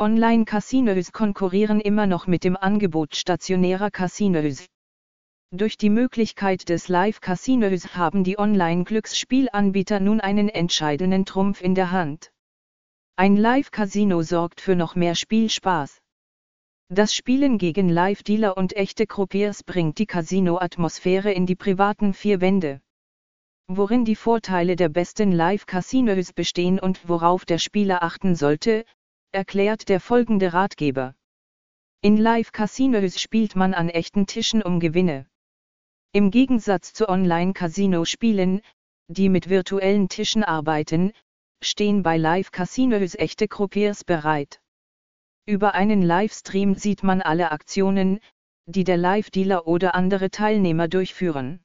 Online-Casinos konkurrieren immer noch mit dem Angebot stationärer Casinos. Durch die Möglichkeit des Live-Casinos haben die Online-Glücksspielanbieter nun einen entscheidenden Trumpf in der Hand. Ein Live-Casino sorgt für noch mehr Spielspaß. Das Spielen gegen Live-Dealer und echte Croupiers bringt die Casino-Atmosphäre in die privaten vier Wände. Worin die Vorteile der besten Live-Casinos bestehen und worauf der Spieler achten sollte, erklärt der folgende Ratgeber. In Live-Casinos spielt man an echten Tischen um Gewinne. Im Gegensatz zu Online-Casino-Spielen, die mit virtuellen Tischen arbeiten, stehen bei Live-Casinos echte Croupiers bereit. Über einen Livestream sieht man alle Aktionen, die der Live-Dealer oder andere Teilnehmer durchführen.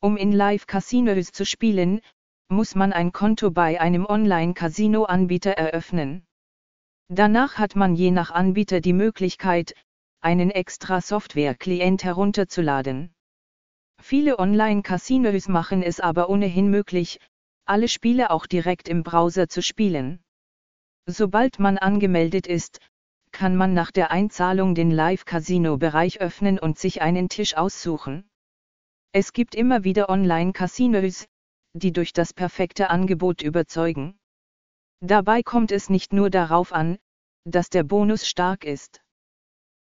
Um in Live-Casinos zu spielen, muss man ein Konto bei einem Online-Casino-Anbieter eröffnen. Danach hat man je nach Anbieter die Möglichkeit, einen extra Software-Client herunterzuladen. Viele Online-Casinos machen es aber ohnehin möglich, alle Spiele auch direkt im Browser zu spielen. Sobald man angemeldet ist, kann man nach der Einzahlung den Live-Casino-Bereich öffnen und sich einen Tisch aussuchen. Es gibt immer wieder Online-Casinos, die durch das perfekte Angebot überzeugen. Dabei kommt es nicht nur darauf an, dass der Bonus stark ist,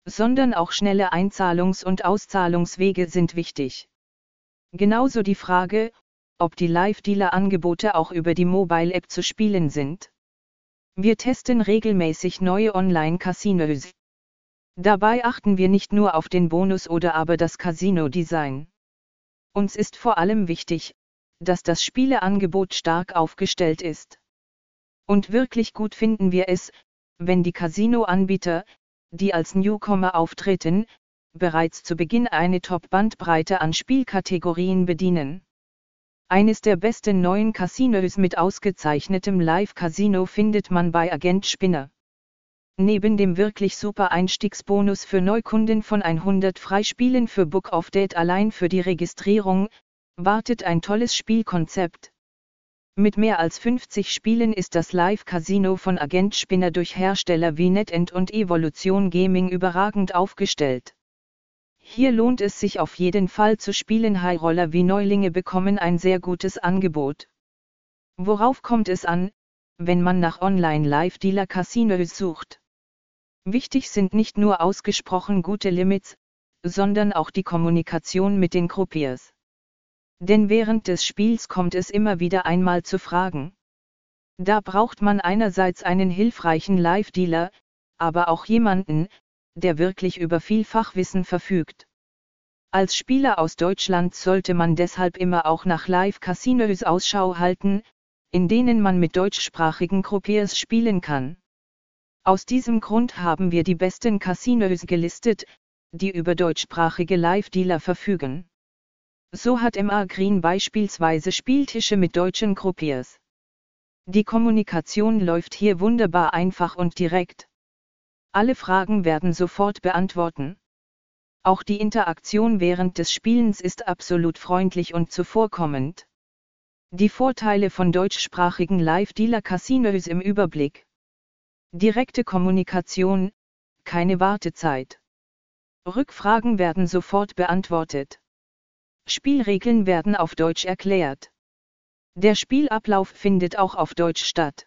sondern auch schnelle Einzahlungs- und Auszahlungswege sind wichtig. Genauso die Frage, ob die Live-Dealer-Angebote auch über die Mobile-App zu spielen sind. Wir testen regelmäßig neue Online-Casinos. Dabei achten wir nicht nur auf den Bonus oder aber das Casino-Design. Uns ist vor allem wichtig, dass das Spieleangebot stark aufgestellt ist. Und wirklich gut finden wir es, wenn die Casino-Anbieter, die als Newcomer auftreten, bereits zu Beginn eine Top-Bandbreite an Spielkategorien bedienen. Eines der besten neuen Casinos mit ausgezeichnetem Live-Casino findet man bei Agent Spinner. Neben dem wirklich super Einstiegsbonus für Neukunden von 100 Freispielen für Book of Date allein für die Registrierung, wartet ein tolles Spielkonzept. Mit mehr als 50 Spielen ist das Live-Casino von Agent Spinner durch Hersteller wie NetEnt und Evolution Gaming überragend aufgestellt. Hier lohnt es sich auf jeden Fall zu spielen. High Roller wie Neulinge bekommen ein sehr gutes Angebot. Worauf kommt es an, wenn man nach Online-Live-Dealer-Casinos sucht? Wichtig sind nicht nur ausgesprochen gute Limits, sondern auch die Kommunikation mit den Croupiers. Denn während des Spiels kommt es immer wieder einmal zu Fragen. Da braucht man einerseits einen hilfreichen Live-Dealer, aber auch jemanden, der wirklich über viel Fachwissen verfügt. Als Spieler aus Deutschland sollte man deshalb immer auch nach Live-Casinos Ausschau halten, in denen man mit deutschsprachigen Croupiers spielen kann. Aus diesem Grund haben wir die besten Casinos gelistet, die über deutschsprachige Live-Dealer verfügen. So hat MA Green beispielsweise Spieltische mit deutschen Croupiers. Die Kommunikation läuft hier wunderbar einfach und direkt. Alle Fragen werden sofort beantworten. Auch die Interaktion während des Spielens ist absolut freundlich und zuvorkommend. Die Vorteile von deutschsprachigen Live-Dealer-Casinos im Überblick. Direkte Kommunikation, keine Wartezeit. Rückfragen werden sofort beantwortet. Spielregeln werden auf Deutsch erklärt. Der Spielablauf findet auch auf Deutsch statt.